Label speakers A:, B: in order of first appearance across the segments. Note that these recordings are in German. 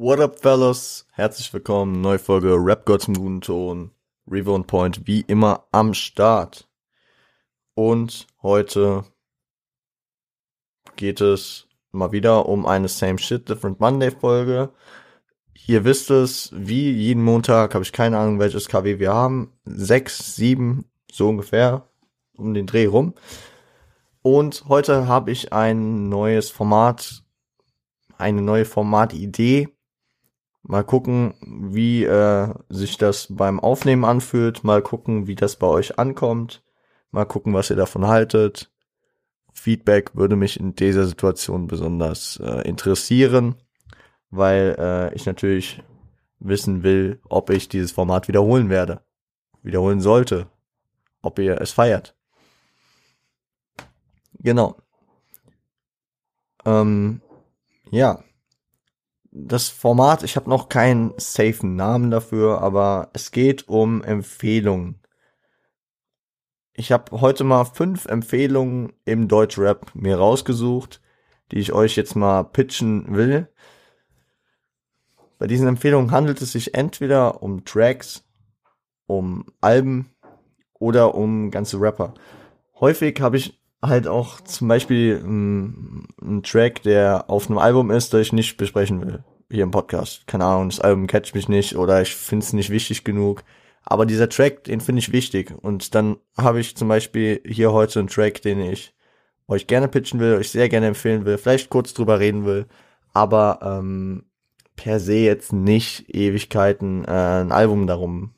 A: What up, fellas? Herzlich willkommen, neue Folge Rap Gott zum guten Ton. River Point wie immer am Start. Und heute geht es mal wieder um eine Same Shit Different Monday Folge. Ihr wisst es, wie jeden Montag habe ich keine Ahnung, welches KW wir haben. Sechs, sieben, so ungefähr, um den Dreh rum. Und heute habe ich ein neues Format, eine neue Formatidee. Mal gucken, wie äh, sich das beim Aufnehmen anfühlt. Mal gucken, wie das bei euch ankommt. Mal gucken, was ihr davon haltet. Feedback würde mich in dieser Situation besonders äh, interessieren, weil äh, ich natürlich wissen will, ob ich dieses Format wiederholen werde. Wiederholen sollte. Ob ihr es feiert. Genau. Ähm, ja. Das Format, ich habe noch keinen safen Namen dafür, aber es geht um Empfehlungen. Ich habe heute mal fünf Empfehlungen im Deutschrap mir rausgesucht, die ich euch jetzt mal pitchen will. Bei diesen Empfehlungen handelt es sich entweder um Tracks, um Alben oder um ganze Rapper. Häufig habe ich halt auch zum Beispiel ein, ein Track, der auf einem Album ist, das ich nicht besprechen will hier im Podcast. Keine Ahnung, das Album catcht mich nicht oder ich finde es nicht wichtig genug. Aber dieser Track, den finde ich wichtig. Und dann habe ich zum Beispiel hier heute einen Track, den ich euch gerne pitchen will, euch sehr gerne empfehlen will, vielleicht kurz drüber reden will, aber ähm, per se jetzt nicht Ewigkeiten äh, ein Album darum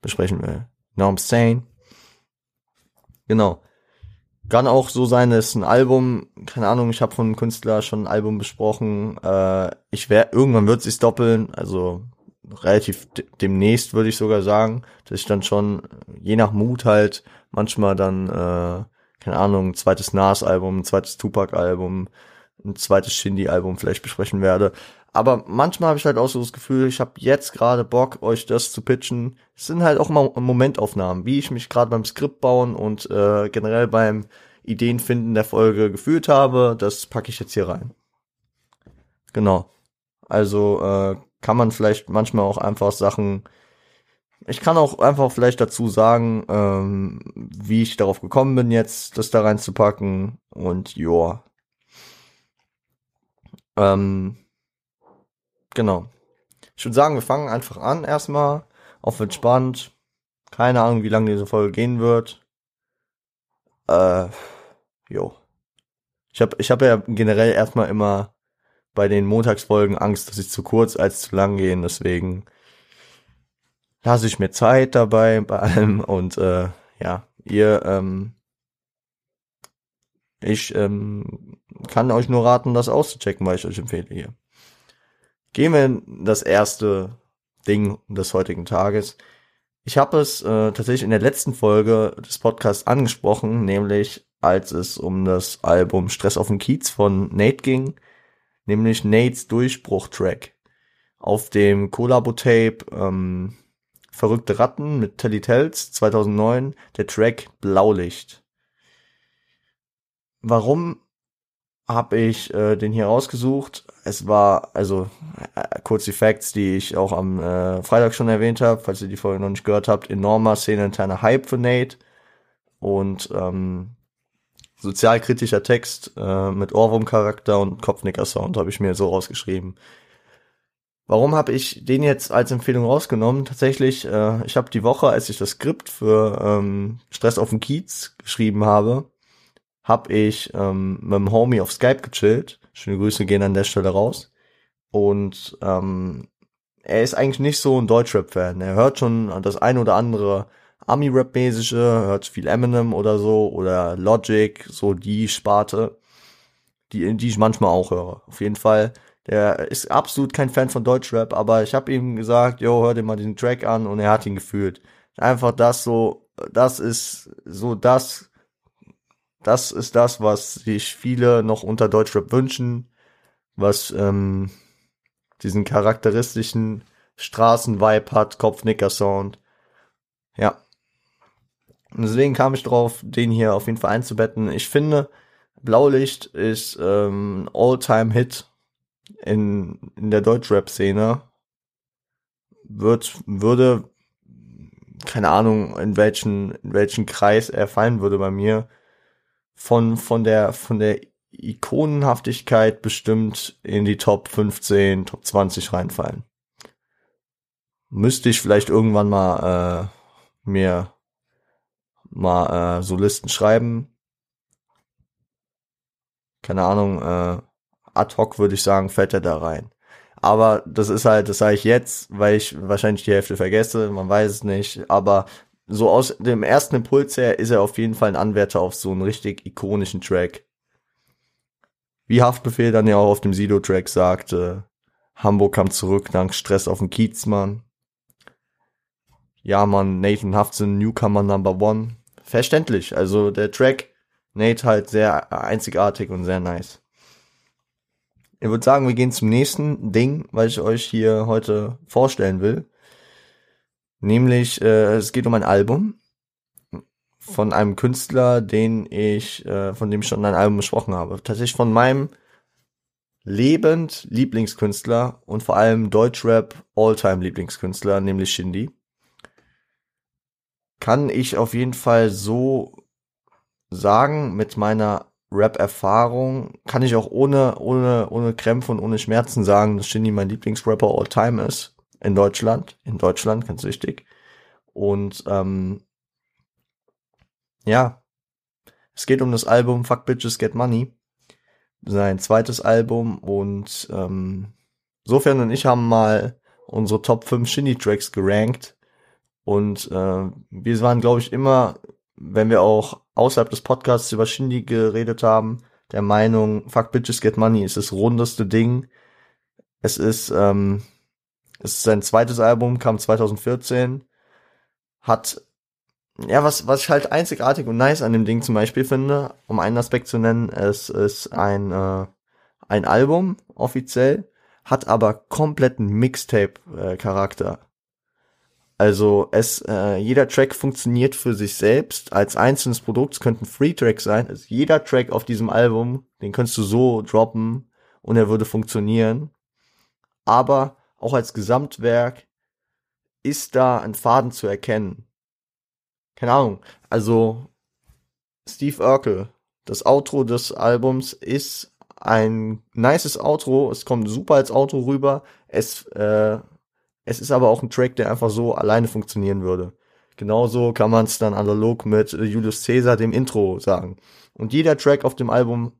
A: besprechen will. Know what I'm saying? Genau. Kann auch so sein, dass ein Album, keine Ahnung, ich habe von einem Künstler schon ein Album besprochen. Äh, ich werde irgendwann wird sich's doppeln, also relativ demnächst würde ich sogar sagen, dass ich dann schon je nach Mut halt manchmal dann äh, keine Ahnung, ein zweites Nas-Album, ein zweites Tupac-Album, ein zweites Shindy-Album vielleicht besprechen werde. Aber manchmal habe ich halt auch so das Gefühl, ich habe jetzt gerade Bock, euch das zu pitchen. Es sind halt auch mal Momentaufnahmen, wie ich mich gerade beim Skript bauen und äh, generell beim Ideenfinden der Folge gefühlt habe. Das packe ich jetzt hier rein. Genau. Also äh, kann man vielleicht manchmal auch einfach Sachen. Ich kann auch einfach vielleicht dazu sagen, ähm, wie ich darauf gekommen bin, jetzt das da reinzupacken. Und joa. Ähm, Genau. Ich würde sagen, wir fangen einfach an erstmal. Auf entspannt. Keine Ahnung, wie lange diese Folge gehen wird. Äh, jo. Ich habe ich hab ja generell erstmal immer bei den Montagsfolgen Angst, dass sie zu kurz als zu lang gehen. Deswegen lasse ich mir Zeit dabei bei allem. Und äh, ja, ihr, ähm, ich ähm, kann euch nur raten, das auszuchecken, weil ich euch empfehle hier. Gehen wir in das erste Ding des heutigen Tages. Ich habe es äh, tatsächlich in der letzten Folge des Podcasts angesprochen, nämlich als es um das Album Stress auf dem Kiez von Nate ging, nämlich Nates Durchbruch-Track. Auf dem Collabo-Tape ähm, Verrückte Ratten mit Telly Tells 2009, der Track Blaulicht. Warum habe ich äh, den hier rausgesucht. Es war, also äh, kurz die Facts, die ich auch am äh, Freitag schon erwähnt habe, falls ihr die Folge noch nicht gehört habt. Enormer szeneinterner Hype für Nate und ähm, sozialkritischer Text äh, mit Ohrwurm-Charakter und Kopfnicker-Sound habe ich mir so rausgeschrieben. Warum habe ich den jetzt als Empfehlung rausgenommen? Tatsächlich, äh, ich habe die Woche, als ich das Skript für ähm, Stress auf dem Kiez geschrieben habe, habe ich ähm, mit dem Homie auf Skype gechillt. Schöne Grüße gehen an der Stelle raus. Und ähm, er ist eigentlich nicht so ein Deutschrap-Fan. Er hört schon das ein oder andere Ami-Rap-mäßige, hört viel Eminem oder so oder Logic, so die Sparte, die, die ich manchmal auch höre. Auf jeden Fall. Der ist absolut kein Fan von Deutschrap, aber ich habe ihm gesagt, yo, hör dir mal diesen Track an und er hat ihn gefühlt. Einfach das so, das ist so das, das ist das, was sich viele noch unter Deutschrap wünschen, was ähm, diesen charakteristischen Straßenvibe hat, Kopfnicker-Sound. Ja. Und deswegen kam ich drauf, den hier auf jeden Fall einzubetten. Ich finde, Blaulicht ist ähm, ein All-Time-Hit. in, in der Deutschrap-Szene wird, würde, keine Ahnung, in welchen, in welchen Kreis er fallen würde bei mir, von, von der, von der Ikonenhaftigkeit bestimmt in die Top 15, Top 20 reinfallen. Müsste ich vielleicht irgendwann mal äh, mir mal äh, so Listen schreiben. Keine Ahnung, äh, ad hoc würde ich sagen, fällt er da rein. Aber das ist halt, das sage ich jetzt, weil ich wahrscheinlich die Hälfte vergesse, man weiß es nicht. Aber so aus dem ersten Impuls her ist er auf jeden Fall ein Anwärter auf so einen richtig ikonischen Track. Wie Haftbefehl dann ja auch auf dem Sido-Track sagte, Hamburg kam zurück dank Stress auf dem Kiezmann. Ja, man, Nathan Haftzen, Newcomer Number One. Verständlich. Also der Track, Nate halt sehr einzigartig und sehr nice. Ich würde sagen, wir gehen zum nächsten Ding, was ich euch hier heute vorstellen will. Nämlich, äh, es geht um ein Album von einem Künstler, den ich, äh, von dem ich schon ein Album besprochen habe. Tatsächlich von meinem lebend Lieblingskünstler und vor allem Deutschrap Alltime Lieblingskünstler, nämlich Shindy. Kann ich auf jeden Fall so sagen mit meiner Rap-Erfahrung kann ich auch ohne, ohne, ohne Krämpfe und ohne Schmerzen sagen, dass Shindy mein Lieblingsrapper all time ist. In Deutschland. In Deutschland, ganz wichtig. Und ähm, ja, es geht um das Album Fuck Bitches Get Money. Sein zweites Album und ähm, Sofern und ich haben mal unsere Top 5 Shindy-Tracks gerankt. Und äh, wir waren, glaube ich, immer wenn wir auch außerhalb des Podcasts über Shindy geredet haben, der Meinung, Fuck Bitches Get Money ist das rundeste Ding. Es ist, ähm, es ist sein zweites Album, kam 2014, hat, ja, was, was ich halt einzigartig und nice an dem Ding zum Beispiel finde, um einen Aspekt zu nennen, es ist ein, äh, ein Album, offiziell, hat aber kompletten Mixtape-Charakter. Also es, äh, jeder Track funktioniert für sich selbst als einzelnes Produkt. Es könnte ein Free-Track sein. Also jeder Track auf diesem Album, den könntest du so droppen und er würde funktionieren. Aber auch als Gesamtwerk ist da ein Faden zu erkennen. Keine Ahnung. Also Steve Urkel, das Outro des Albums ist ein nices Outro. Es kommt super als Outro rüber. Es äh, es ist aber auch ein Track, der einfach so alleine funktionieren würde. Genauso kann man es dann analog mit Julius Caesar, dem Intro, sagen. Und jeder Track auf dem Album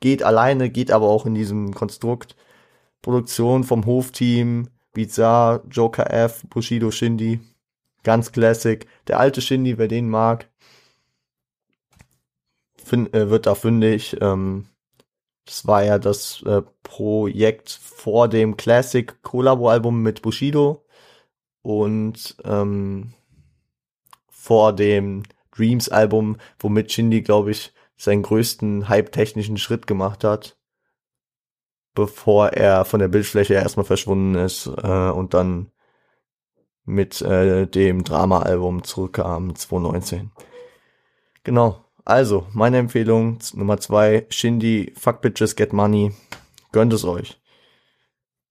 A: geht alleine, geht aber auch in diesem Konstrukt. Produktion vom Hofteam, Bizarre, Joker F, Bushido Shindy. Ganz classic. Der alte Shindy, wer den mag, find, äh, wird da fündig. Ähm, das war ja das äh, Projekt vor dem Classic Collabo Album mit Bushido und ähm, vor dem Dreams Album, womit Shindy, glaube ich, seinen größten hype-technischen Schritt gemacht hat, bevor er von der Bildfläche erstmal verschwunden ist äh, und dann mit äh, dem Drama-Album zurückkam 2019. Genau. Also, meine Empfehlung Nummer zwei, Shindy, Fuck Bitches, Get Money. Gönnt es euch.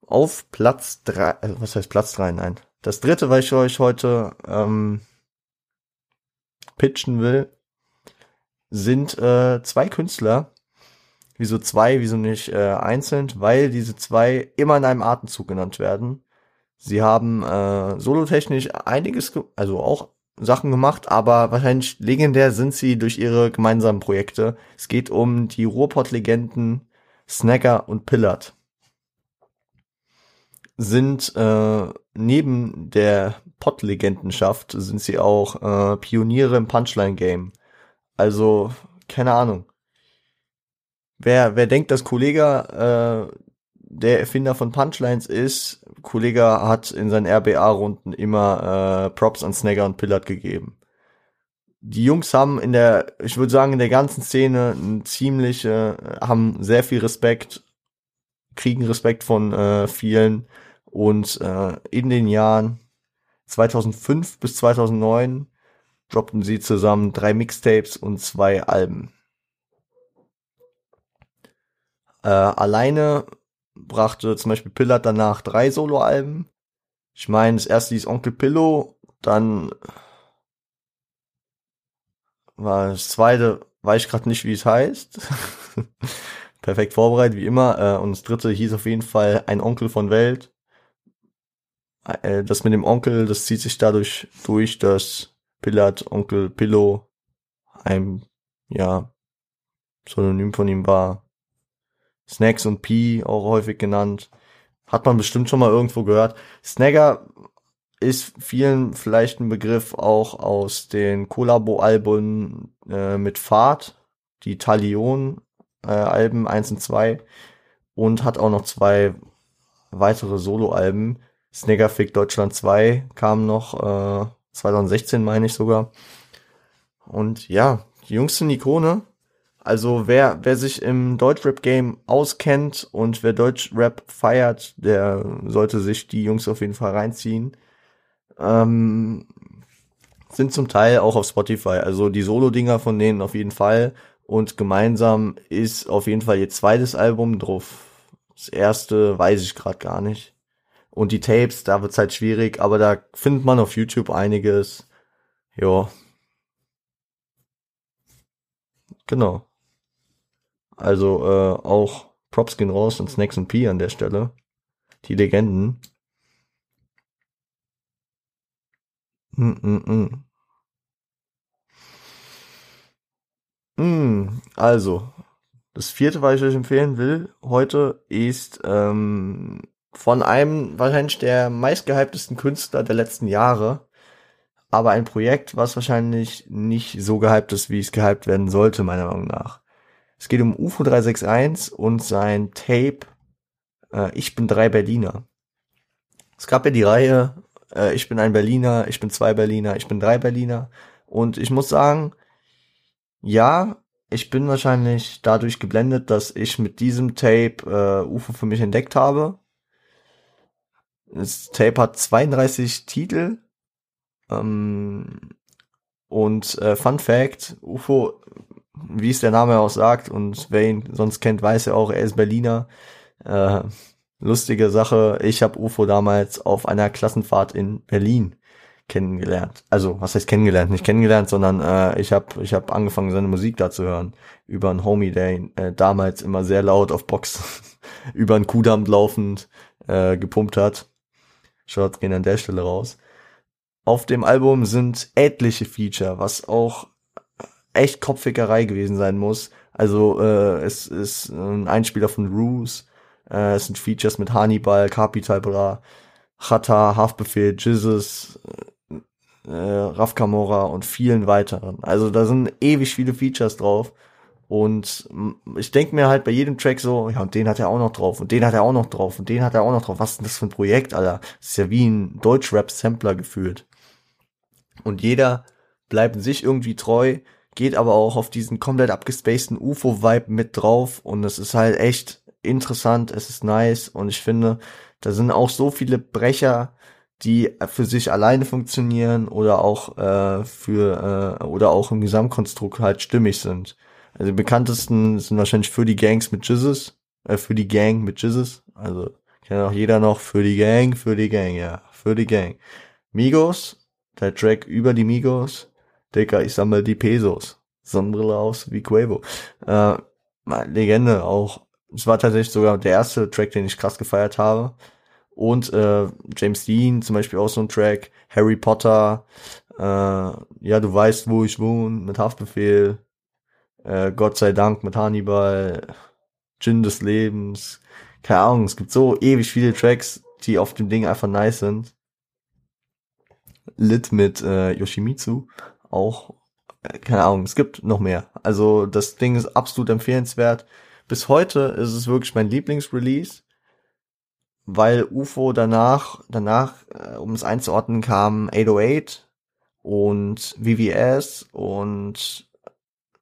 A: Auf Platz drei, äh, was heißt Platz drei? Nein. Das dritte, was ich euch heute ähm, pitchen will, sind äh, zwei Künstler. Wieso zwei, wieso nicht äh, einzeln? Weil diese zwei immer in einem Atemzug genannt werden. Sie haben äh, solotechnisch einiges, also auch Sachen gemacht, aber wahrscheinlich legendär sind sie durch ihre gemeinsamen Projekte. Es geht um die Ruhrpott-Legenden Snacker und Pillard. Sind äh, neben der Pott-Legendenschaft sind sie auch äh, Pioniere im Punchline-Game. Also, keine Ahnung. Wer, wer denkt, dass Kollege äh, der Erfinder von Punchlines ist, Kollege hat in seinen RBA-Runden immer äh, Props an Snagger und Pillard gegeben. Die Jungs haben in der, ich würde sagen, in der ganzen Szene ein ziemliche, äh, haben sehr viel Respekt, kriegen Respekt von äh, vielen und äh, in den Jahren 2005 bis 2009 droppten sie zusammen drei Mixtapes und zwei Alben. Äh, alleine brachte zum Beispiel Pillard danach drei Soloalben. Ich meine, das erste hieß Onkel Pillow, dann war das zweite, weiß ich gerade nicht, wie es heißt. Perfekt vorbereitet, wie immer. Äh, und das dritte hieß auf jeden Fall Ein Onkel von Welt. Äh, das mit dem Onkel, das zieht sich dadurch durch, dass Pillard Onkel Pillow ein, ja, Synonym von ihm war. Snacks und P auch häufig genannt. Hat man bestimmt schon mal irgendwo gehört. Snagger ist vielen vielleicht ein Begriff auch aus den Collabo-Alben äh, mit Fahrt, die Talion-Alben äh, 1 und 2 und hat auch noch zwei weitere Solo-Alben. Snaggerfick Deutschland 2 kam noch äh, 2016, meine ich sogar. Und ja, die Jungs sind Ikone. Also wer, wer sich im Deutschrap-Game auskennt und wer Deutschrap feiert, der sollte sich die Jungs auf jeden Fall reinziehen. Ähm, sind zum Teil auch auf Spotify, also die Solo-Dinger von denen auf jeden Fall. Und gemeinsam ist auf jeden Fall ihr zweites Album drauf. Das erste weiß ich gerade gar nicht. Und die Tapes, da wird's halt schwierig, aber da findet man auf YouTube einiges. Ja. Genau. Also äh, auch Props gehen raus und Snacks und P an der Stelle. Die Legenden. Mm -mm -mm. Mm, also, das vierte, was ich euch empfehlen will heute, ist ähm, von einem wahrscheinlich der meistgehyptesten Künstler der letzten Jahre, aber ein Projekt, was wahrscheinlich nicht so gehypt ist, wie es gehypt werden sollte, meiner Meinung nach. Es geht um UFO 361 und sein Tape äh, Ich bin drei Berliner. Es gab ja die Reihe äh, Ich bin ein Berliner, ich bin zwei Berliner, ich bin drei Berliner. Und ich muss sagen, ja, ich bin wahrscheinlich dadurch geblendet, dass ich mit diesem Tape äh, UFO für mich entdeckt habe. Das Tape hat 32 Titel. Ähm, und äh, Fun Fact, UFO wie es der Name auch sagt, und wer ihn sonst kennt, weiß ja auch, er ist Berliner. Äh, lustige Sache, ich habe UFO damals auf einer Klassenfahrt in Berlin kennengelernt. Also, was heißt kennengelernt? Nicht kennengelernt, sondern äh, ich habe ich hab angefangen, seine Musik da zu hören. Über einen Homie, der ihn äh, damals immer sehr laut auf Box über einen Kudamm laufend äh, gepumpt hat. Schaut gehen an der Stelle raus. Auf dem Album sind etliche Feature, was auch echt Kopfwickerei gewesen sein muss. Also äh, es ist ein Einspieler von Ruse, äh, es sind Features mit Hannibal, Capital Bra, Chata, Haftbefehl, Jesus, äh, Raf Kamora und vielen weiteren. Also da sind ewig viele Features drauf. Und ich denke mir halt bei jedem Track so, ja, und den hat er auch noch drauf, und den hat er auch noch drauf, und den hat er auch noch drauf. Was ist denn das für ein Projekt, Alter? Das ist ja wie ein Deutschrap-Sampler gefühlt. Und jeder bleibt sich irgendwie treu, geht aber auch auf diesen komplett abgespaceden UFO-Vibe mit drauf und es ist halt echt interessant, es ist nice und ich finde, da sind auch so viele Brecher, die für sich alleine funktionieren oder auch äh, für äh, oder auch im Gesamtkonstrukt halt stimmig sind. Also die bekanntesten sind wahrscheinlich für die Gangs mit Jizzes, äh, für die Gang mit Jizzes. Also kennt auch jeder noch für die Gang, für die Gang, ja, für die Gang. Migos, der Track über die Migos, Digga, ich sammle die Pesos. Sonnenbrille aus wie Quavo. Äh, Legende auch. Es war tatsächlich sogar der erste Track, den ich krass gefeiert habe. Und äh, James Dean zum Beispiel auch so ein Track. Harry Potter. Äh, ja, du weißt, wo ich wohne mit Haftbefehl. Äh, Gott sei Dank mit Hannibal. Gin des Lebens. Keine Ahnung, es gibt so ewig viele Tracks, die auf dem Ding einfach nice sind. Lit mit äh, Yoshimitsu auch, äh, keine Ahnung, es gibt noch mehr. Also das Ding ist absolut empfehlenswert. Bis heute ist es wirklich mein Lieblingsrelease, weil UFO danach, danach, äh, um es einzuordnen, kam 808 und VVS und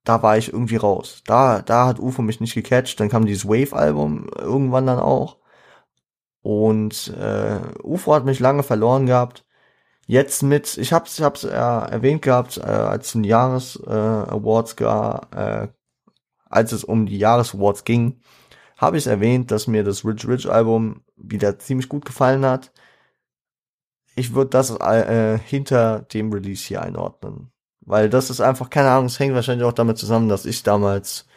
A: da war ich irgendwie raus. Da, da hat UFO mich nicht gecatcht. Dann kam dieses Wave-Album irgendwann dann auch. Und äh, UFO hat mich lange verloren gehabt jetzt mit, ich hab's, ich hab's ja erwähnt gehabt, äh, als die Jahres äh, Awards gar, äh, als es um die Jahres Awards ging, habe ich erwähnt, dass mir das Rich Rich Album wieder ziemlich gut gefallen hat. Ich würde das äh, hinter dem Release hier einordnen. Weil das ist einfach, keine Ahnung, es hängt wahrscheinlich auch damit zusammen, dass ich damals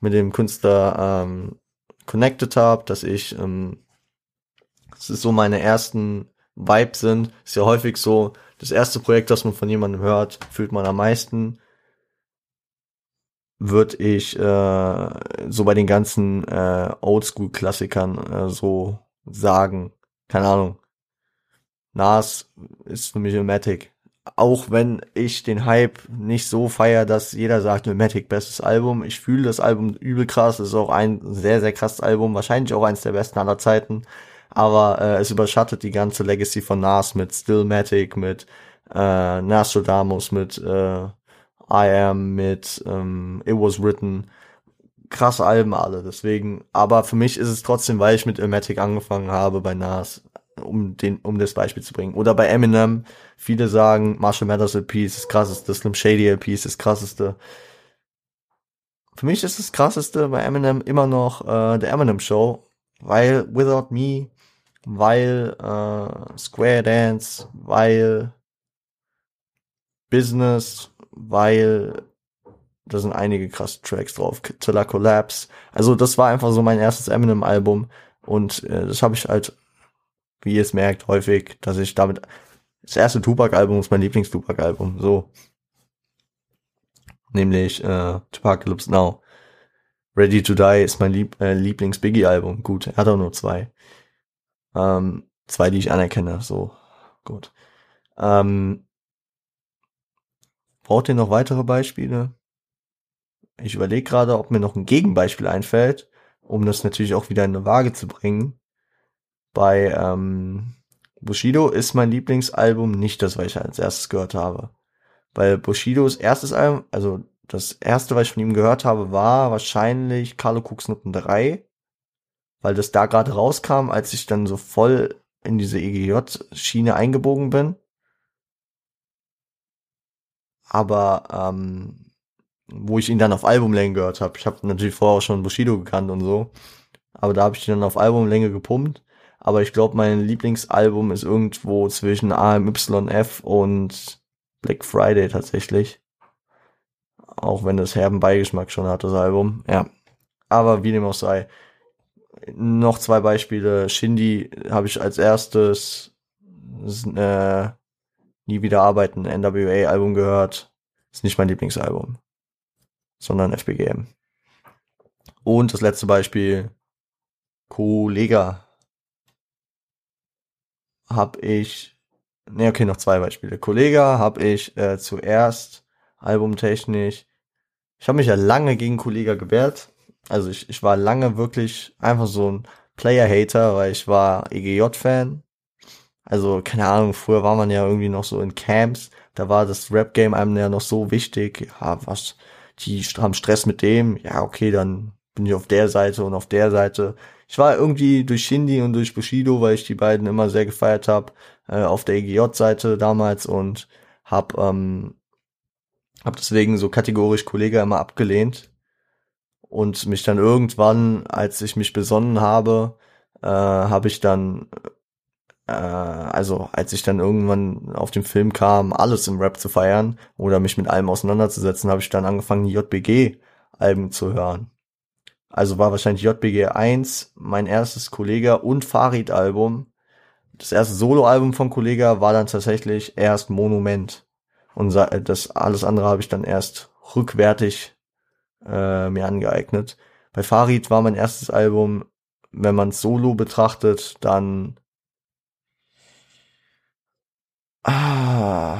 A: mit dem Künstler ähm, connected habe, dass ich, ähm, es ist so meine ersten Vibes sind. Ist ja häufig so, das erste Projekt, das man von jemandem hört, fühlt man am meisten. Würde ich äh, so bei den ganzen äh, Oldschool-Klassikern äh, so sagen. Keine Ahnung. Nas ist für mich Ilmatic auch wenn ich den Hype nicht so feier, dass jeder sagt, Pneumatic bestes Album. Ich fühle das Album übel krass. Es ist auch ein sehr, sehr krasses Album. Wahrscheinlich auch eins der besten aller Zeiten. Aber äh, es überschattet die ganze Legacy von Nas mit Stillmatic, mit äh, Nostradamus, mit äh, I Am, mit ähm, It Was Written. Krasse Alben alle, deswegen. Aber für mich ist es trotzdem, weil ich mit Ilmatic angefangen habe bei Nas, um den, um das Beispiel zu bringen. Oder bei Eminem, viele sagen, Marshall Mathers LP ist das krasseste, Slim Shady LP ist das krasseste. Für mich ist das krasseste bei Eminem immer noch äh, der Eminem Show, weil Without Me, weil äh, Square Dance, weil Business, weil da sind einige krasse Tracks drauf, Till Collapse. Also das war einfach so mein erstes Eminem-Album und äh, das habe ich halt wie ihr es merkt, häufig, dass ich damit, das erste Tupac-Album ist mein Lieblings-Tupac-Album, so. Nämlich, äh, Tupacalypse Now. Ready to Die ist mein Lieb äh, Lieblings-Biggie-Album. Gut, er hat auch nur zwei. Ähm, zwei, die ich anerkenne, so. Gut. Ähm, braucht ihr noch weitere Beispiele? Ich überlege gerade, ob mir noch ein Gegenbeispiel einfällt, um das natürlich auch wieder in eine Waage zu bringen. Bei ähm, Bushido ist mein Lieblingsalbum nicht das, was ich als erstes gehört habe. Weil Bushidos erstes Album, also das erste, was ich von ihm gehört habe, war wahrscheinlich Carlo Noten 3, weil das da gerade rauskam, als ich dann so voll in diese EGJ-Schiene eingebogen bin. Aber ähm, wo ich ihn dann auf Albumlänge gehört habe. Ich habe natürlich vorher auch schon Bushido gekannt und so. Aber da habe ich ihn dann auf Albumlänge gepumpt aber ich glaube, mein Lieblingsalbum ist irgendwo zwischen AMYF und Black Friday tatsächlich. Auch wenn das herben Beigeschmack schon hat, das Album. Ja. Aber wie dem auch sei. Noch zwei Beispiele. Shindy habe ich als erstes äh, nie wieder arbeiten NWA-Album gehört. Ist nicht mein Lieblingsalbum. Sondern FBGM. Und das letzte Beispiel. Kollega habe ich, ne okay, noch zwei Beispiele. Kollega habe ich äh, zuerst albumtechnisch, ich habe mich ja lange gegen Kollega gewehrt. Also ich, ich war lange wirklich einfach so ein Player-Hater, weil ich war EGJ-Fan. Also, keine Ahnung, früher war man ja irgendwie noch so in Camps, da war das Rap-Game einem ja noch so wichtig. Ja, was, die haben Stress mit dem, ja, okay, dann bin ich auf der Seite und auf der Seite ich war irgendwie durch Shindy und durch Bushido, weil ich die beiden immer sehr gefeiert habe, äh, auf der EGJ-Seite damals und hab, ähm, hab deswegen so kategorisch Kollege immer abgelehnt und mich dann irgendwann, als ich mich besonnen habe, äh, habe ich dann äh, also als ich dann irgendwann auf den Film kam, alles im Rap zu feiern oder mich mit allem auseinanderzusetzen, habe ich dann angefangen, JBG-Alben zu hören. Also war wahrscheinlich JBG 1 mein erstes Kollega und Farid-Album. Das erste Solo-Album von Kollega war dann tatsächlich erst Monument. Und das alles andere habe ich dann erst rückwärtig äh, mir angeeignet. Bei Farid war mein erstes Album, wenn man solo betrachtet, dann ah,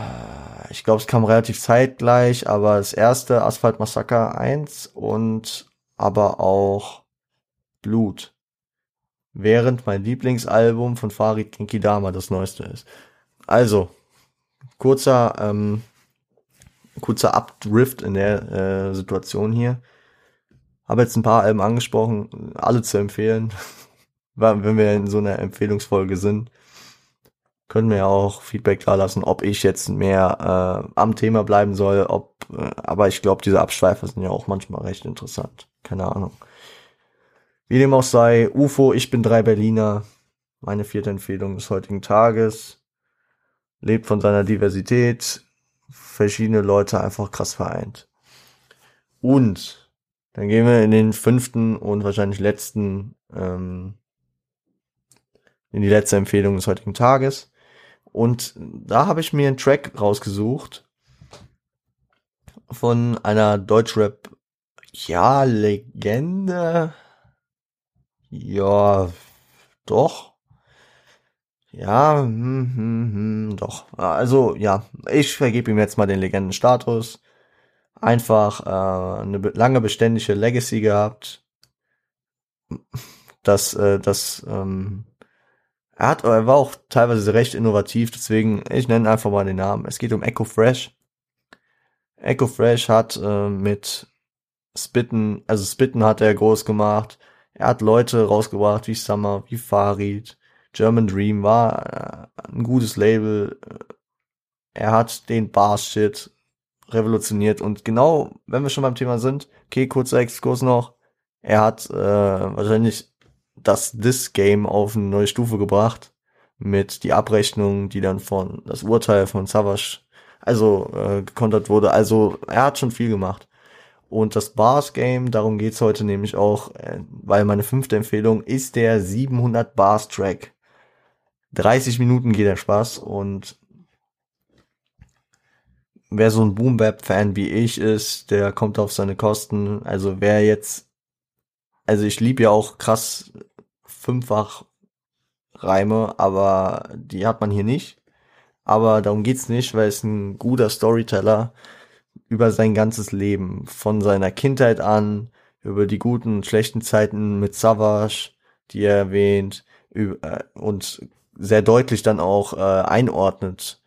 A: ich glaube, es kam relativ zeitgleich, aber das erste Asphalt Massaker 1 und aber auch Blut. Während mein Lieblingsalbum von Farid Kinkidama das neueste ist. Also, kurzer, ähm, kurzer Updrift in der äh, Situation hier. Habe jetzt ein paar Alben angesprochen, alle zu empfehlen. Wenn wir in so einer Empfehlungsfolge sind, können wir auch Feedback da lassen, ob ich jetzt mehr äh, am Thema bleiben soll, ob, äh, aber ich glaube, diese Abschweifer sind ja auch manchmal recht interessant keine Ahnung. Wie dem auch sei, UFO, ich bin drei Berliner. Meine vierte Empfehlung des heutigen Tages. Lebt von seiner Diversität. Verschiedene Leute einfach krass vereint. Und dann gehen wir in den fünften und wahrscheinlich letzten, ähm, in die letzte Empfehlung des heutigen Tages. Und da habe ich mir einen Track rausgesucht von einer Deutschrap, ja, Legende. Ja, doch. Ja, hm, hm, hm, doch. Also, ja, ich vergebe ihm jetzt mal den Legendenstatus einfach äh, eine lange beständige Legacy gehabt. Das, äh, das, ähm, er hat, er war auch teilweise recht innovativ, deswegen, ich nenne einfach mal den Namen. Es geht um Echo Fresh. Echo Fresh hat äh, mit Spitten, also Spitten hat er groß gemacht. Er hat Leute rausgebracht wie Summer, wie Farid. German Dream war äh, ein gutes Label. Er hat den Bar-Shit revolutioniert. Und genau, wenn wir schon beim Thema sind, okay, kurzer Exkurs noch. Er hat äh, wahrscheinlich das This-Game auf eine neue Stufe gebracht mit die Abrechnung, die dann von das Urteil von Savage also äh, gekontert wurde. Also er hat schon viel gemacht. Und das Bars Game, darum geht's heute nämlich auch, äh, weil meine fünfte Empfehlung ist der 700 Bars Track. 30 Minuten geht der Spaß und wer so ein Boom Fan wie ich ist, der kommt auf seine Kosten. Also wer jetzt, also ich liebe ja auch krass fünffach Reime, aber die hat man hier nicht. Aber darum geht's nicht, weil es ein guter Storyteller über sein ganzes Leben, von seiner Kindheit an, über die guten und schlechten Zeiten mit Savage, die er erwähnt, äh, und sehr deutlich dann auch äh, einordnet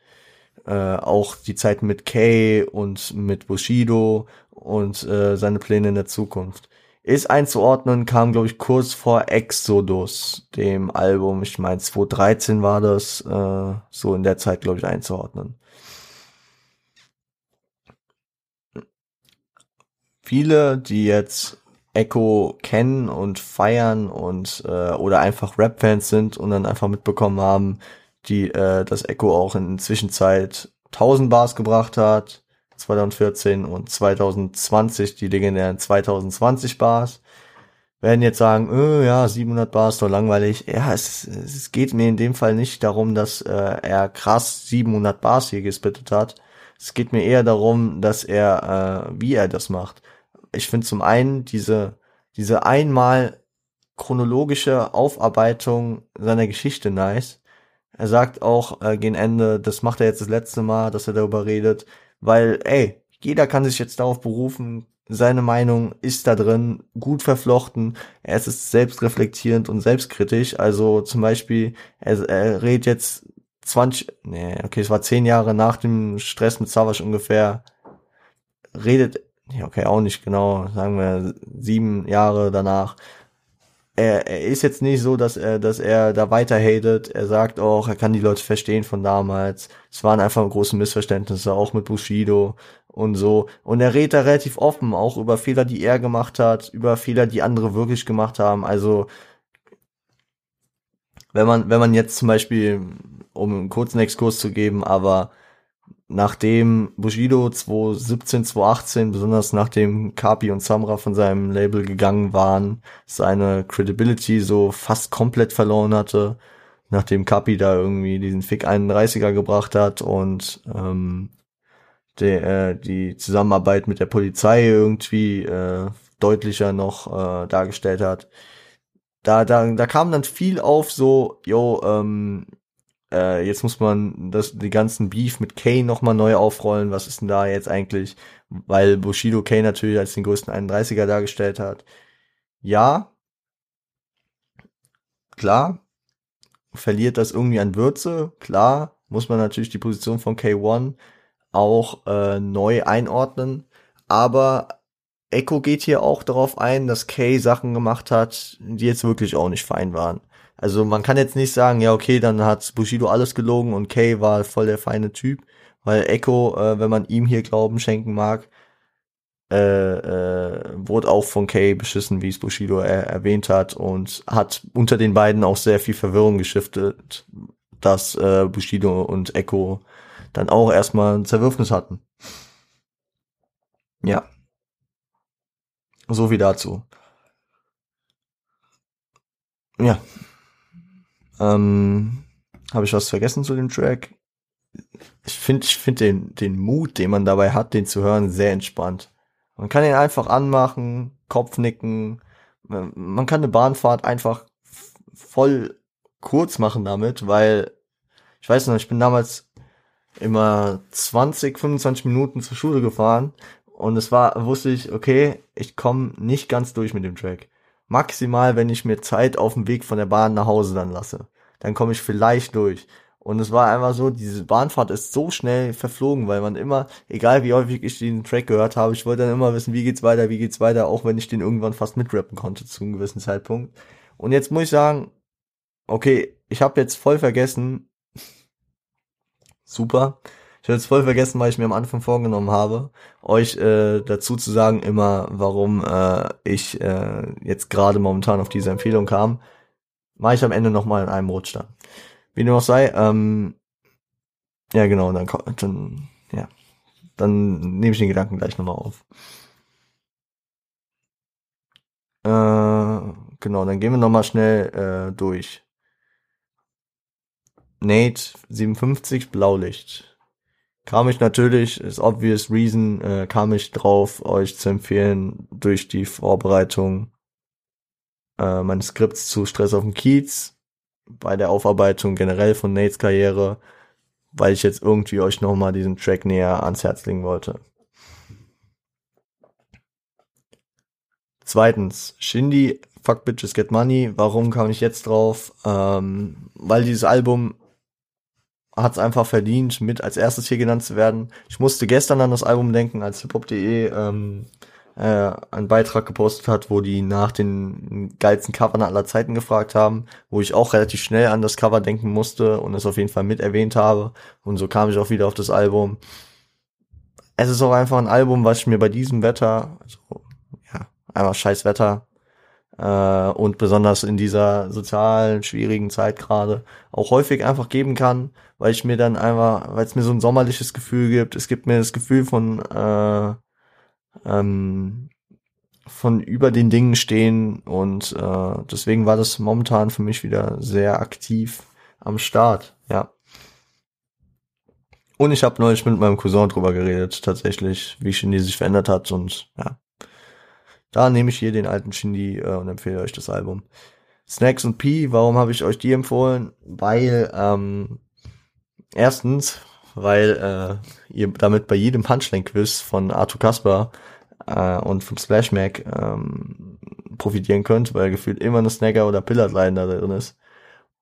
A: äh, auch die Zeit mit Kay und mit Bushido und äh, seine Pläne in der Zukunft. Ist einzuordnen, kam, glaube ich, kurz vor Exodus, dem Album. Ich meine, 2013 war das, äh, so in der Zeit, glaube ich, einzuordnen. Viele, die jetzt Echo kennen und feiern und äh, oder einfach Rap-Fans sind und dann einfach mitbekommen haben, die äh, das Echo auch in Zwischenzeit 1000 Bars gebracht hat, 2014 und 2020 die legendären 2020 Bars. Werden jetzt sagen, äh, ja, 700 Bars, doch langweilig. Ja, es, es geht mir in dem Fall nicht darum, dass äh, er krass 700 Bars hier gespittet hat. Es geht mir eher darum, dass er, äh, wie er das macht. Ich finde zum einen diese, diese einmal chronologische Aufarbeitung seiner Geschichte nice. Er sagt auch äh, gegen Ende, das macht er jetzt das letzte Mal, dass er darüber redet, weil, ey, jeder kann sich jetzt darauf berufen, seine Meinung ist da drin, gut verflochten, er ist selbstreflektierend und selbstkritisch, also zum Beispiel, er, er redet jetzt 20, nee, okay, es war zehn Jahre nach dem Stress mit Savage ungefähr, redet, ja, okay, auch nicht genau, sagen wir sieben Jahre danach, er, er ist jetzt nicht so, dass er, dass er da weiter hatet. Er sagt auch, er kann die Leute verstehen von damals. Es waren einfach große Missverständnisse, auch mit Bushido und so. Und er redet da relativ offen, auch über Fehler, die er gemacht hat, über Fehler, die andere wirklich gemacht haben. Also, wenn man, wenn man jetzt zum Beispiel, um einen kurzen Exkurs zu geben, aber nachdem Bushido 2017, 2018, besonders nachdem Kapi und Samra von seinem Label gegangen waren, seine Credibility so fast komplett verloren hatte, nachdem Kapi da irgendwie diesen Fick 31er gebracht hat und ähm, der, äh, die Zusammenarbeit mit der Polizei irgendwie äh, deutlicher noch äh, dargestellt hat. Da, da, da kam dann viel auf so, yo, ähm, äh, jetzt muss man das, die ganzen Beef mit Kane nochmal neu aufrollen. Was ist denn da jetzt eigentlich? Weil Bushido Kane natürlich als den größten 31er dargestellt hat. Ja, klar, verliert das irgendwie an Würze. Klar, muss man natürlich die Position von K1 auch äh, neu einordnen. Aber Echo geht hier auch darauf ein, dass Kay Sachen gemacht hat, die jetzt wirklich auch nicht fein waren. Also man kann jetzt nicht sagen, ja okay, dann hat Bushido alles gelogen und Kay war voll der feine Typ, weil Echo, äh, wenn man ihm hier Glauben schenken mag, äh, äh, wurde auch von Kay beschissen, wie es Bushido er erwähnt hat und hat unter den beiden auch sehr viel Verwirrung geschiftet, dass äh, Bushido und Echo dann auch erstmal ein Zerwürfnis hatten. Ja. So wie dazu. Ja. Ähm, Habe ich was vergessen zu dem Track? Ich finde ich finde den, den Mut, den man dabei hat, den zu hören, sehr entspannt. Man kann ihn einfach anmachen, Kopfnicken. Man kann eine Bahnfahrt einfach voll kurz machen damit, weil ich weiß noch, ich bin damals immer 20, 25 Minuten zur Schule gefahren und es war, wusste ich, okay, ich komme nicht ganz durch mit dem Track. Maximal, wenn ich mir Zeit auf dem Weg von der Bahn nach Hause dann lasse. Dann komme ich vielleicht durch. Und es war einfach so, diese Bahnfahrt ist so schnell verflogen, weil man immer, egal wie häufig ich den Track gehört habe, ich wollte dann immer wissen, wie geht's weiter, wie geht's weiter, auch wenn ich den irgendwann fast mitrappen konnte zu einem gewissen Zeitpunkt. Und jetzt muss ich sagen, okay, ich habe jetzt voll vergessen, super, habe jetzt voll vergessen, weil ich mir am Anfang vorgenommen habe, euch äh, dazu zu sagen immer, warum äh, ich äh, jetzt gerade momentan auf diese Empfehlung kam. Mache ich am Ende nochmal in einem Rutsch dann. Wie dem auch sei, ähm, ja genau, dann, dann ja, dann nehme ich den Gedanken gleich nochmal auf. Äh, genau, dann gehen wir nochmal schnell äh, durch. Nate 57 Blaulicht kam ich natürlich, ist obvious reason, äh, kam ich drauf, euch zu empfehlen, durch die Vorbereitung äh, meines Skripts zu Stress auf dem Kiez, bei der Aufarbeitung generell von Nates Karriere, weil ich jetzt irgendwie euch nochmal diesen Track näher ans Herz legen wollte. Zweitens, Shindy, Fuck Bitches Get Money. Warum kam ich jetzt drauf? Ähm, weil dieses Album hat es einfach verdient, mit als erstes hier genannt zu werden. Ich musste gestern an das Album denken, als hiphop.de ähm, äh, einen Beitrag gepostet hat, wo die nach den geilsten Covern aller Zeiten gefragt haben, wo ich auch relativ schnell an das Cover denken musste und es auf jeden Fall mit erwähnt habe. Und so kam ich auch wieder auf das Album. Es ist auch einfach ein Album, was ich mir bei diesem Wetter, also, ja, einfach scheiß Wetter, äh, und besonders in dieser sozialen, schwierigen Zeit gerade auch häufig einfach geben kann, weil ich mir dann einfach, weil es mir so ein sommerliches Gefühl gibt. Es gibt mir das Gefühl von äh, ähm, von über den Dingen stehen und äh, deswegen war das momentan für mich wieder sehr aktiv am Start, ja. Und ich habe neulich mit meinem Cousin drüber geredet, tatsächlich, wie Shindy sich verändert hat und ja, da nehme ich hier den alten Shindy äh, und empfehle euch das Album. Snacks und P, warum habe ich euch die empfohlen? Weil, ähm, erstens, weil äh, ihr damit bei jedem Punchline-Quiz von Arthur Kasper äh, und vom Splash Mac ähm, profitieren könnt, weil gefühlt immer eine Snagger oder Pillarline da drin ist.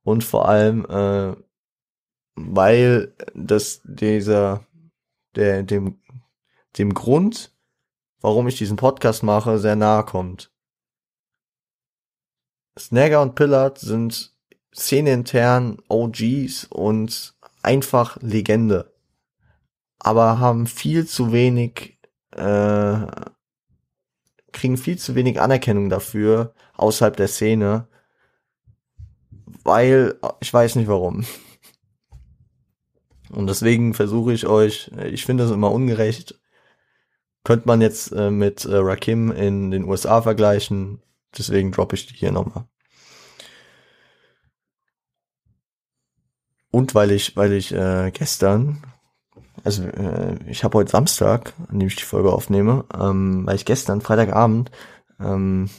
A: Und vor allem, äh, weil das dieser, der, dem, dem Grund, warum ich diesen Podcast mache, sehr nahe kommt. Snagger und Pillard sind szeneintern OGs und einfach Legende. Aber haben viel zu wenig, äh, kriegen viel zu wenig Anerkennung dafür außerhalb der Szene. Weil, ich weiß nicht warum. Und deswegen versuche ich euch, ich finde es immer ungerecht, könnte man jetzt äh, mit äh, Rakim in den USA vergleichen. Deswegen droppe ich die hier nochmal. Und weil ich, weil ich äh, gestern, also äh, ich habe heute Samstag, an dem ich die Folge aufnehme, ähm, weil ich gestern, Freitagabend, ähm,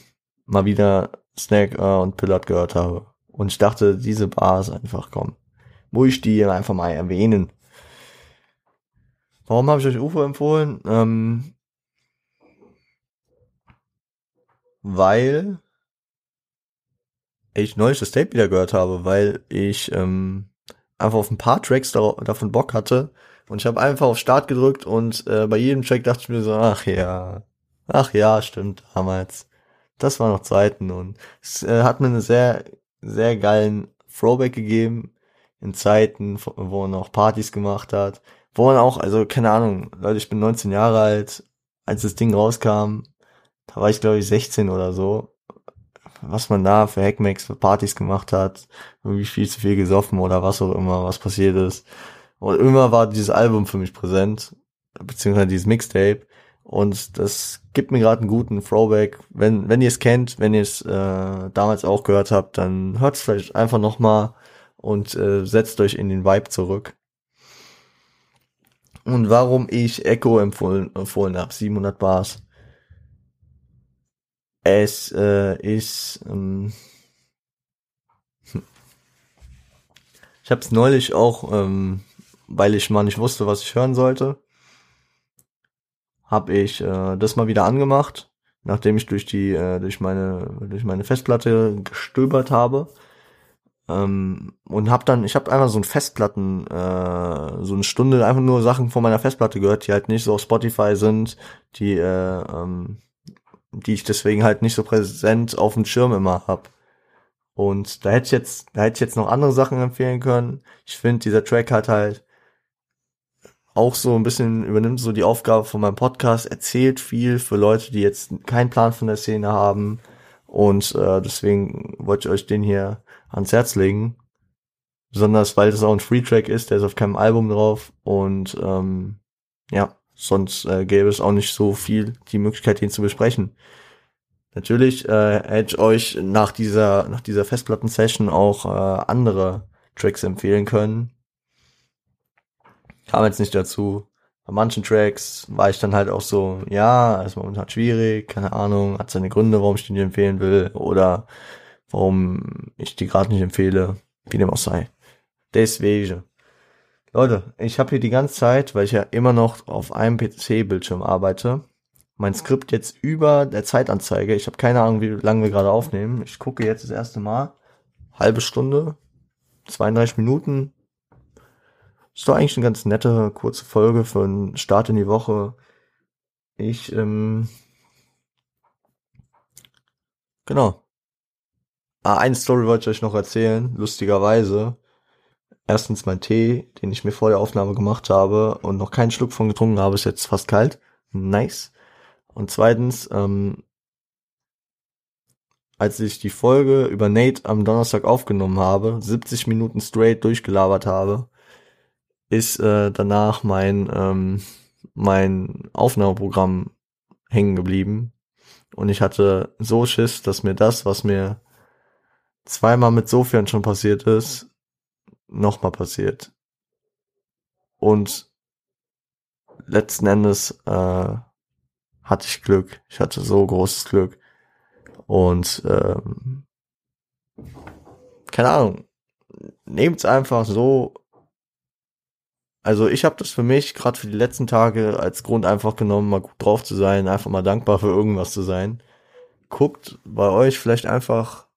A: mal wieder Snack äh, und Pillard gehört habe. Und ich dachte, diese Bars einfach kommen. Muss ich die einfach mal erwähnen. Warum habe ich euch UFO empfohlen? Ähm, weil ich neulich das Tape wieder gehört habe, weil ich ähm, einfach auf ein paar Tracks da, davon Bock hatte und ich habe einfach auf Start gedrückt und äh, bei jedem Track dachte ich mir so, ach ja, ach ja, stimmt, damals. Das war noch Zeiten und es äh, hat mir eine sehr, sehr geilen Throwback gegeben in Zeiten, wo man auch Partys gemacht hat, wo man auch, also keine Ahnung, Leute, ich bin 19 Jahre alt, als das Ding rauskam, da war ich glaube ich 16 oder so, was man da für Hackmacks, für Partys gemacht hat, irgendwie viel zu viel gesoffen oder was auch immer, was passiert ist. Und immer war dieses Album für mich präsent, beziehungsweise dieses Mixtape. Und das gibt mir gerade einen guten Throwback. Wenn, wenn ihr es kennt, wenn ihr es äh, damals auch gehört habt, dann hört es vielleicht einfach nochmal und äh, setzt euch in den Vibe zurück. Und warum ich Echo empfohlen, empfohlen habe, 700 Bars. Es äh, ist... Ähm, hm. ich habe es neulich auch, ähm, weil ich mal nicht wusste, was ich hören sollte, habe ich äh, das mal wieder angemacht, nachdem ich durch die äh, durch meine durch meine Festplatte gestöbert habe ähm, und habe dann ich habe einfach so ein Festplatten äh, so eine Stunde einfach nur Sachen von meiner Festplatte gehört, die halt nicht so auf Spotify sind, die äh, ähm, die ich deswegen halt nicht so präsent auf dem Schirm immer hab. Und da hätte ich jetzt, da hätte ich jetzt noch andere Sachen empfehlen können. Ich finde, dieser Track hat halt auch so ein bisschen übernimmt so die Aufgabe von meinem Podcast, erzählt viel für Leute, die jetzt keinen Plan von der Szene haben. Und äh, deswegen wollte ich euch den hier ans Herz legen. Besonders weil das auch ein Free-Track ist, der ist auf keinem Album drauf. Und ähm, ja, sonst äh, gäbe es auch nicht so viel die Möglichkeit, den zu besprechen. Natürlich äh, hätte ich euch nach dieser, nach dieser Festplatten-Session auch äh, andere Tracks empfehlen können, kam jetzt nicht dazu. Bei manchen Tracks war ich dann halt auch so, ja, ist momentan schwierig, keine Ahnung, hat seine Gründe, warum ich den empfehlen will oder warum ich die gerade nicht empfehle, wie dem auch sei. Deswegen. Leute, ich habe hier die ganze Zeit, weil ich ja immer noch auf einem PC-Bildschirm arbeite, mein Skript jetzt über der Zeitanzeige. Ich habe keine Ahnung, wie lange wir gerade aufnehmen. Ich gucke jetzt das erste Mal. Halbe Stunde, 32 Minuten, ist doch eigentlich eine ganz nette, kurze Folge für einen Start in die Woche. Ich, ähm, genau. Ah, eine Story wollte ich euch noch erzählen, lustigerweise. Erstens mein Tee, den ich mir vor der Aufnahme gemacht habe und noch keinen Schluck von getrunken habe, ist jetzt fast kalt. Nice. Und zweitens, ähm, als ich die Folge über Nate am Donnerstag aufgenommen habe, 70 Minuten straight durchgelabert habe, ist äh, danach mein ähm, mein Aufnahmeprogramm hängen geblieben und ich hatte so Schiss, dass mir das, was mir zweimal mit Sofian schon passiert ist, nochmal passiert. Und letzten Endes äh, hatte ich Glück. Ich hatte so großes Glück. Und ähm, keine Ahnung, nehmt's einfach so also ich habe das für mich gerade für die letzten Tage als Grund einfach genommen, mal gut drauf zu sein, einfach mal dankbar für irgendwas zu sein. Guckt bei euch vielleicht einfach,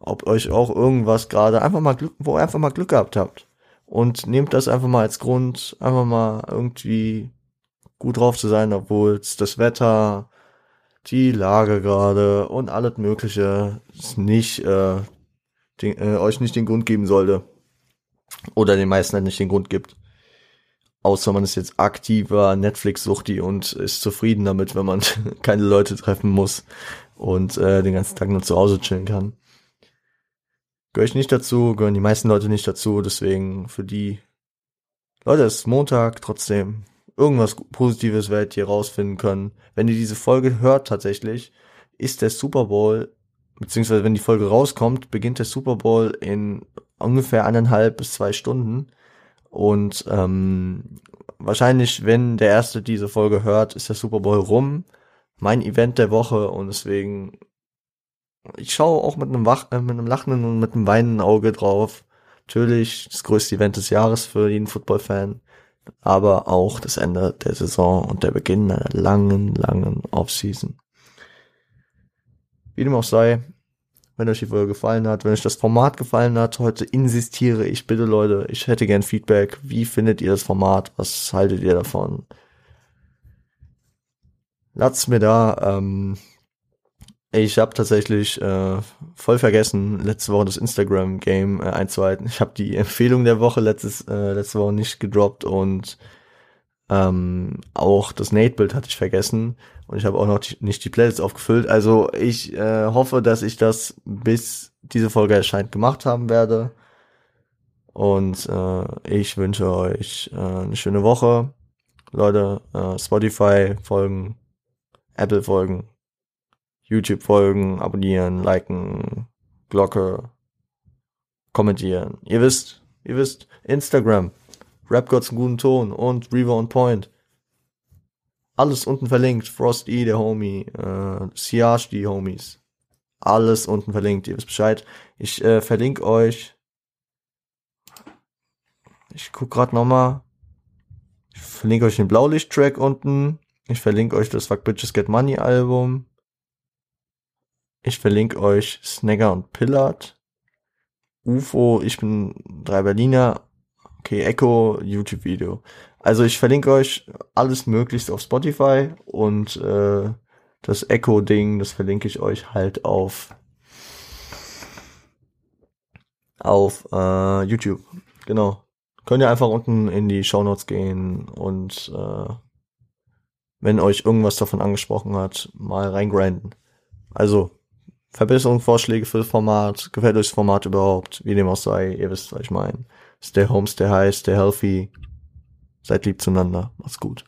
A: ob euch auch irgendwas gerade einfach mal Glück, wo ihr einfach mal Glück gehabt habt. Und nehmt das einfach mal als Grund, einfach mal irgendwie gut drauf zu sein, obwohl es das Wetter, die Lage gerade und alles Mögliche nicht äh, den, äh, euch nicht den Grund geben sollte. Oder den meisten halt nicht den Grund gibt. Außer man ist jetzt aktiver Netflix-Suchti und ist zufrieden damit, wenn man keine Leute treffen muss und äh, den ganzen Tag nur zu Hause chillen kann. Gehöre ich nicht dazu, gehören die meisten Leute nicht dazu, deswegen für die Leute, ist Montag, trotzdem irgendwas Positives werdet ihr rausfinden können. Wenn ihr diese Folge hört tatsächlich, ist der Super Bowl, beziehungsweise wenn die Folge rauskommt, beginnt der Super Bowl in ungefähr eineinhalb bis zwei Stunden. Und ähm, wahrscheinlich, wenn der Erste diese Folge hört, ist der Super Bowl rum. Mein Event der Woche und deswegen, ich schaue auch mit einem, Wach, äh, mit einem lachenden und mit einem weinenden Auge drauf. Natürlich das größte Event des Jahres für jeden Football-Fan, aber auch das Ende der Saison und der Beginn einer langen, langen Offseason. Wie dem auch sei, wenn euch die Folge gefallen hat, wenn euch das Format gefallen hat. Heute insistiere ich bitte, Leute, ich hätte gern Feedback. Wie findet ihr das Format? Was haltet ihr davon? Lasst mir da. Ähm, ich habe tatsächlich äh, voll vergessen, letzte Woche das Instagram-Game äh, einzuhalten. Ich habe die Empfehlung der Woche letztes, äh, letzte Woche nicht gedroppt und Ähm, auch das Nate-Bild hatte ich vergessen und ich habe auch noch die, nicht die Playlist aufgefüllt. Also ich äh, hoffe, dass ich das bis diese Folge erscheint gemacht haben werde. Und äh, ich wünsche euch äh, eine schöne Woche. Leute, äh, Spotify folgen, Apple folgen, YouTube folgen, abonnieren, liken, Glocke, kommentieren. Ihr wisst, ihr wisst, Instagram, Rap Gods einen guten Ton und Reaver on Point. Alles unten verlinkt. Frost E, der Homie, äh, Siage, die Homies. Alles unten verlinkt, ihr wisst Bescheid. Ich äh, verlinke euch. Ich guck grad nochmal. Ich verlinke euch den Blaulicht-Track unten. Ich verlinke euch das Fuck Bitches Get Money Album. Ich verlinke euch Snagger und Pillard. UFO, ich bin drei Berliner. Okay, Echo, YouTube-Video. Also ich verlinke euch alles möglichst auf Spotify und äh, das Echo-Ding, das verlinke ich euch halt auf auf äh, YouTube. Genau. Könnt ihr einfach unten in die Show Notes gehen und äh, wenn euch irgendwas davon angesprochen hat, mal reingrinden. Also, Verbesserungsvorschläge für das Format, gefällt euch das Format überhaupt, wie dem auch sei, ihr wisst, was ich meine. Stay home, stay high, stay healthy. Seid lieb zueinander. Macht's gut.